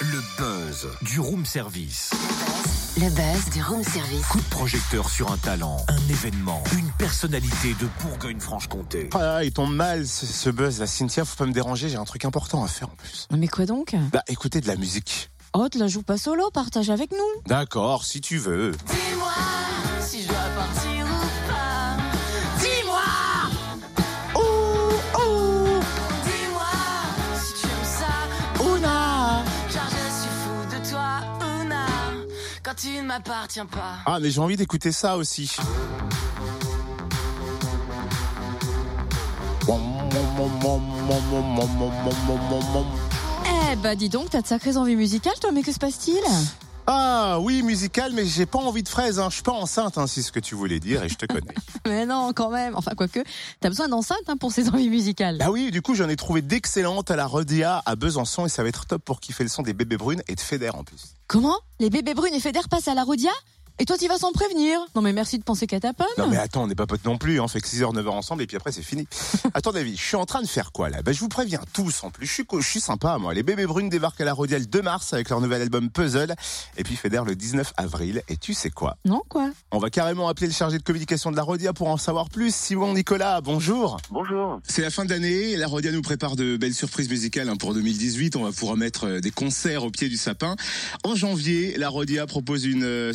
Le buzz du room service. Le buzz du room service. Coup de projecteur sur un talent, un événement, une personnalité de Bourgogne-Franche-Comté. Ah là, il tombe mal ce, ce buzz là, Cynthia, faut pas me déranger, j'ai un truc important à faire en plus. Mais quoi donc? Bah écoutez de la musique. Oh, tu la joues pas solo, partage avec nous. D'accord, si tu veux. Quand tu ne m'appartiens pas. Ah mais j'ai envie d'écouter ça aussi. Eh bah dis donc, t'as de sacrées envies musicales toi, mais que se passe-t-il? Ah oui, musical, mais j'ai pas envie de fraises, hein. je suis pas enceinte, hein, c'est ce que tu voulais dire et je te connais. Mais non, quand même. Enfin, quoique, t'as besoin d'enceinte hein, pour ces envies musicales. Ah oui, du coup j'en ai trouvé d'excellentes à la Rodia à Besançon et ça va être top pour kiffer le son des bébés brunes et de Feder en plus. Comment? Les bébés brunes et Feder passent à la Rodia? Et toi, tu vas sans prévenir Non mais merci de penser qu'à ta pomme. Non mais attends, on n'est pas potes non plus, hein. on fait que 6h, 9h ensemble et puis après c'est fini. À ton avis, je suis en train de faire quoi là? Bah, Je vous préviens tous en plus, je suis, je suis sympa moi. Les bébés brunes débarquent à la Rodia le 2 mars avec leur nouvel album Puzzle et puis Feder le 19 avril. Et tu sais quoi? Non, quoi? On va carrément appeler le chargé de communication de la Rodia pour en savoir plus. Simon Nicolas, bonjour. Bonjour. C'est la fin de l'année, la Rodia nous prépare de belles surprises musicales hein, pour 2018. On va pouvoir mettre euh, des concerts au pied du sapin. En janvier, la Rodia propose une euh,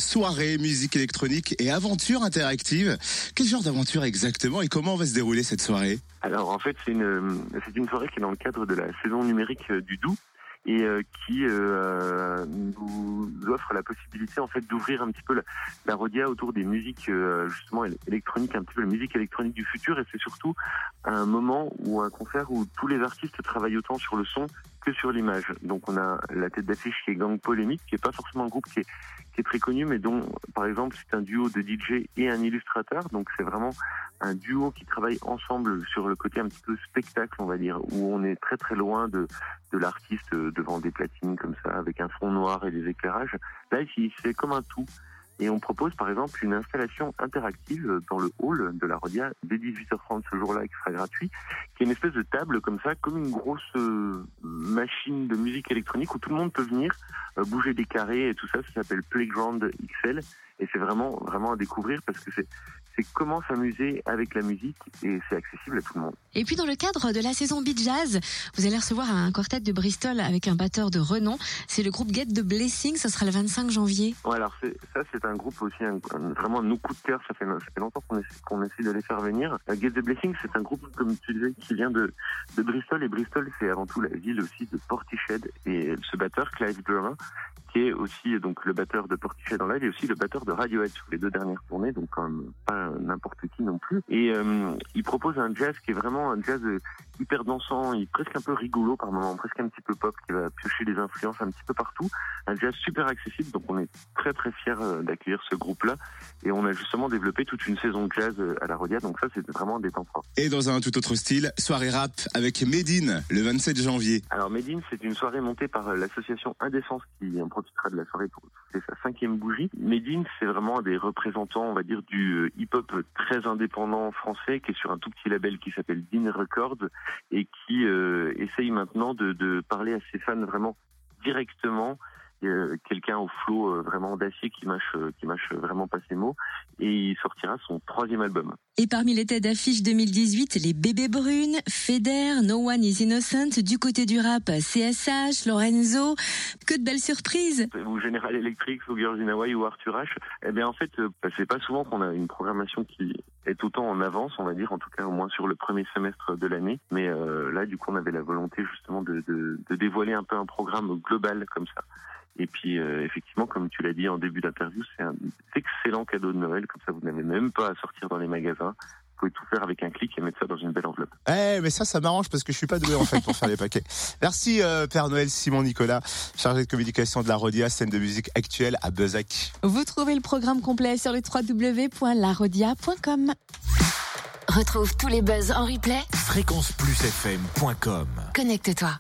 musique électronique et aventure interactive. Quel genre d'aventure exactement et comment va se dérouler cette soirée? Alors en fait c'est une c'est une soirée qui est dans le cadre de la saison numérique euh, du Doubs et euh, qui euh, nous offre la possibilité en fait d'ouvrir un petit peu la, la Rodia autour des musiques euh, justement éle- électroniques, un petit peu la musique électronique du futur et c'est surtout un moment ou un concert où tous les artistes travaillent autant sur le son que sur l'image. Donc on a la tête d'affiche qui est Gang Polémique, qui est pas forcément un groupe qui est, qui est très connu, mais dont par exemple c'est un duo de DJ et un illustrateur. Donc c'est vraiment un duo qui travaille ensemble sur le côté un petit peu spectacle, on va dire, où on est très très loin de, de l'artiste euh, devant des platines comme ça, avec un fond noir et des éclairages. Là, ici, c'est comme un tout. Et on propose par exemple une installation interactive dans le hall de la Rodia dès 18h30 ce jour-là qui sera gratuit, qui est une espèce de table comme ça, comme une grosse euh, machine de musique électronique où tout le monde peut venir euh, bouger des carrés et tout ça. Ça s'appelle Playground XL et c'est vraiment vraiment à découvrir parce que c'est c'est comment s'amuser avec la musique et c'est accessible à tout le monde. Et puis dans le cadre de la saison Beat Jazz, vous allez recevoir un quartet de Bristol avec un batteur de renom. C'est le groupe Get the Blessing, ça sera le 25 janvier. Ouais, alors ça c'est un groupe aussi un, un- vraiment nos coups de cœur. Ça fait, ça fait longtemps qu'on essaie, qu'on essaie de les faire venir. Euh, Get the Blessing, c'est un groupe comme tu disais qui vient de, de Bristol et Bristol c'est avant tout la ville aussi de Portiched et ce batteur Clive Drummer qui est aussi donc le batteur de Portiched en live et aussi le batteur de Radiohead sur les deux dernières tournées donc quand même pas n'importe qui non plus. Et euh, il propose un jazz qui est vraiment un jazz hyper dansant, il est presque un peu rigolo par moments, presque un petit peu pop qui va piocher des influences un petit peu partout, un jazz super accessible donc on est très très fiers euh, d'accueillir ce groupe-là et on a justement développé toute une saison de jazz euh, à la Rodia donc ça c'est vraiment des temps forts. Et dans un tout autre style, soirée rap avec Medine le 27 janvier. Alors Medine c'est une soirée montée par euh, l'association Indécence qui en profitera de la soirée pour c'est sa cinquième bougie. Medine c'est vraiment un des représentants on va dire du euh, hip-hop très indépendant français qui est sur un tout petit label qui s'appelle Dean Records et qui euh, essaye maintenant de, de parler à ses fans vraiment directement euh, quelqu'un au flow euh, vraiment d'acier qui mâche euh, qui mâche vraiment pas ses mots et il sortira son troisième album. Et parmi les têtes d'affiche 2018, les bébés brunes, Feder, No One is Innocent, du côté du rap, CSH, Lorenzo. Que de belles surprises ou General Electric ou Girls in Hawaii ou Arthur H, eh bien en fait, euh, bah, c'est pas souvent qu'on a une programmation qui est autant en avance, on va dire, en tout cas au moins sur le premier semestre de l'année. Mais euh, là, du coup, on avait la volonté justement de, de, de dévoiler un peu un programme global comme ça. Et puis, euh, effectivement, comme tu l'as dit en début d'interview, c'est un excellent cadeau de Noël. Comme ça, vous n'avez même pas à sortir dans les magasins. Vous pouvez tout faire avec un clic et mettre ça dans une belle enveloppe. Eh, mais ça, ça m'arrange parce que je suis pas doué en fait pour faire les paquets. Merci euh, Père Noël Simon Nicolas, chargé de communication de la Rodia, scène de musique actuelle à Bezac. Vous trouvez le programme complet sur le www.larodia.com. Retrouve tous les buzz en replay. Fréquenceplusfm.com Connecte-toi.